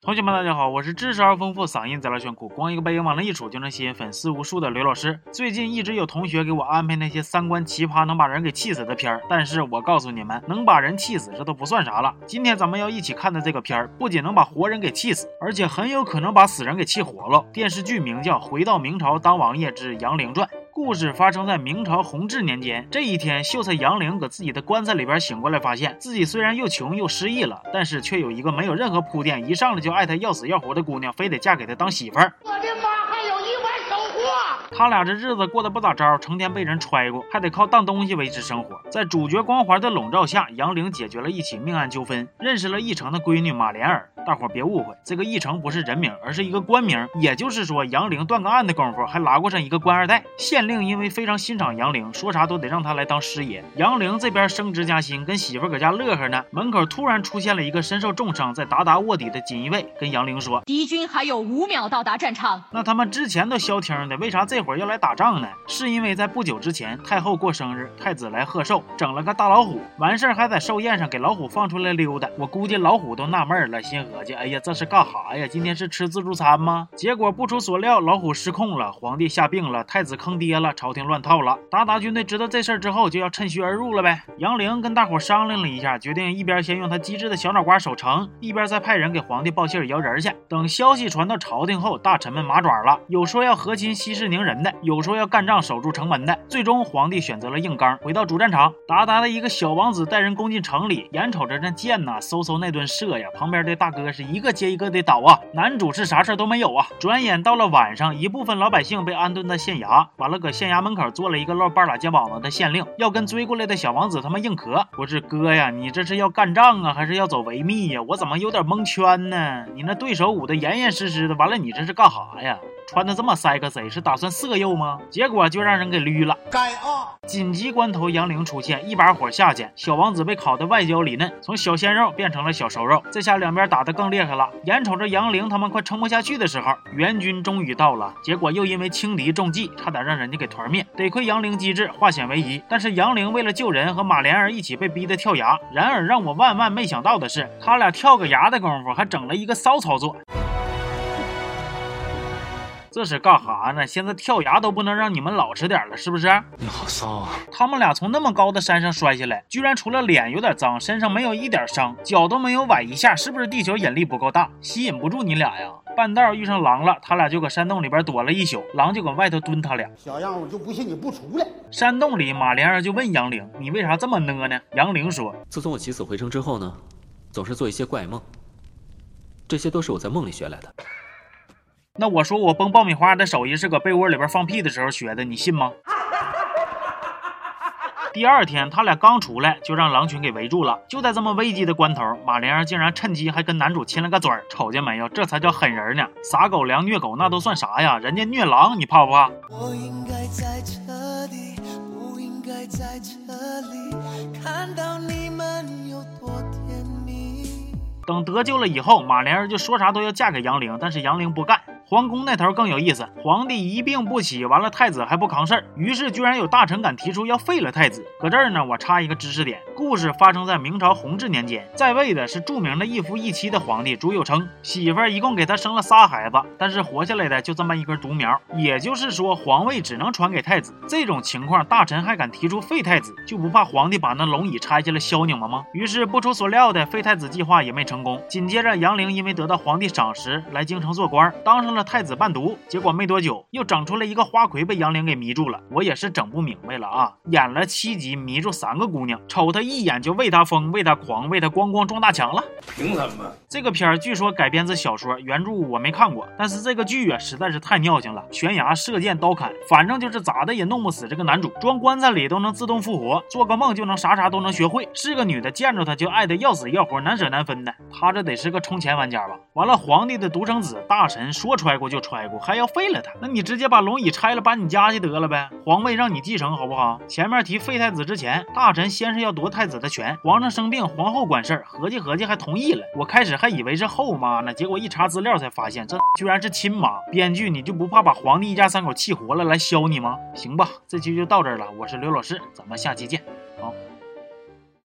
同学们，大家好，我是知识而丰富、嗓音贼拉炫酷、光一个背影往那一杵就能吸引粉丝无数的刘老师。最近一直有同学给我安排那些三观奇葩、能把人给气死的片儿，但是我告诉你们，能把人气死这都不算啥了。今天咱们要一起看的这个片儿，不仅能把活人给气死，而且很有可能把死人给气活了。电视剧名叫《回到明朝当王爷之杨凌传》。故事发生在明朝弘治年间。这一天，秀才杨凌搁自己的棺材里边醒过来，发现自己虽然又穷又失忆了，但是却有一个没有任何铺垫，一上来就爱他要死要活的姑娘，非得嫁给他当媳妇儿。我的妈，还有一碗手货！他俩这日子过得不咋着，成天被人揣过，还得靠当东西维持生活。在主角光环的笼罩下，杨凌解决了一起命案纠纷，认识了义成的闺女马莲儿。大伙别误会，这个义成不是人名，而是一个官名。也就是说，杨凌断个案的功夫，还拉过上一个官二代。县令因为非常欣赏杨凌，说啥都得让他来当师爷。杨凌这边升职加薪，跟媳妇搁家乐呵呢。门口突然出现了一个身受重伤，在达达卧底的锦衣卫，跟杨凌说：“敌军还有五秒到达战场。”那他们之前都消停的，为啥这会儿要来打仗呢？是因为在不久之前，太后过生日，太子来贺寿，整了个大老虎，完事儿还在寿宴上给老虎放出来溜达。我估计老虎都纳闷了，心合计：哎呀，这是干。哈呀？今天是吃自助餐吗？结果不出所料，老虎失控了，皇帝下病了，太子坑爹了，朝廷乱套了。鞑靼军队知道这事儿之后，就要趁虚而入了呗。杨凌跟大伙商量了一下，决定一边先用他机智的小脑瓜守城，一边再派人给皇帝报信摇人去。等消息传到朝廷后，大臣们麻爪了，有说要和亲息事宁人的，有说要干仗守住城门的。最终，皇帝选择了硬刚，回到主战场。鞑靼的一个小王子带人攻进城里，眼瞅着这箭呐，嗖嗖那顿射呀，旁边的大哥哥是一个接一个。的倒啊！男主是啥事都没有啊！转眼到了晚上，一部分老百姓被安顿在县衙，完了搁县衙门口做了一个露半拉肩膀子的县令，要跟追过来的小王子他们硬磕。我是哥呀，你这是要干仗啊，还是要走维密呀？我怎么有点蒙圈呢？你那对手捂得严严实实的，完了你这是干哈呀？穿的这么塞个贼是打算色诱吗？结果就让人给捋了。该啊！紧急关头，杨凌出现，一把火下去，小王子被烤得外焦里嫩，从小鲜肉变成了小熟肉。这下两边打得更厉害了。眼瞅着杨凌他们快撑不下去的时候，援军终于到了，结果又因为轻敌中计，差点让人家给团灭。得亏杨凌机智，化险为夷。但是杨凌为了救人，和马莲儿一起被逼得跳崖。然而让我万万没想到的是，他俩跳个崖的功夫，还整了一个骚操作。这是干哈呢？现在跳崖都不能让你们老实点了，是不是？你好骚啊！他们俩从那么高的山上摔下来，居然除了脸有点脏，身上没有一点伤，脚都没有崴一下，是不是地球引力不够大，吸引不住你俩呀？半道遇上狼了，他俩就搁山洞里边躲了一宿，狼就搁外头蹲他俩。小样，我就不信你不出来。山洞里，马莲儿就问杨凌：“你为啥这么呢呢？”杨凌说：“自从我起死回生之后呢，总是做一些怪梦，这些都是我在梦里学来的。”那我说我崩爆米花的手艺是搁被窝里边放屁的时候学的，你信吗？第二天他俩刚出来就让狼群给围住了。就在这么危机的关头，马莲儿竟然趁机还跟男主亲了个嘴儿，瞅见没有？这才叫狠人呢！撒狗粮虐狗那都算啥呀？人家虐狼，你怕不怕？我应该在这里，不应该在这里，看到你们有多甜蜜。等得救了以后，马莲儿就说啥都要嫁给杨凌，但是杨凌不干。皇宫那头更有意思，皇帝一病不起，完了太子还不扛事儿，于是居然有大臣敢提出要废了太子。搁这儿呢，我插一个知识点，故事发生在明朝弘治年间，在位的是著名的一夫一妻的皇帝朱佑樘，媳妇儿一共给他生了仨孩子，但是活下来的就这么一根独苗，也就是说皇位只能传给太子。这种情况，大臣还敢提出废太子，就不怕皇帝把那龙椅拆下来削你们吗？于是不出所料的废太子计划也没成功。紧接着杨凌因为得到皇帝赏识，来京城做官，当上了。太子伴读，结果没多久又整出来一个花魁，被杨凌给迷住了。我也是整不明白了啊！演了七集，迷住三个姑娘，瞅他一眼就为他疯，为他狂，为他咣咣撞大墙了。凭什么？这个片儿据说改编自小说，原著我没看过，但是这个剧啊实在是太尿性了，悬崖、射箭、刀砍，反正就是咋的也弄不死这个男主。装棺材里都能自动复活，做个梦就能啥啥都能学会。是个女的，见着他就爱的要死要活，难舍难分的。他这得是个充钱玩家吧？完了，皇帝的独生子，大神说揣过就揣过，还要废了他？那你直接把龙椅拆了，搬你家去得了呗？皇位让你继承好不好？前面提废太子之前，大臣先是要夺太子的权，皇上生病，皇后管事儿，合计合计还同意了。我开始还以为是后妈呢，结果一查资料才发现，这居然是亲妈。编剧你就不怕把皇帝一家三口气活了来削你吗？行吧，这期就到这儿了，我是刘老师，咱们下期见。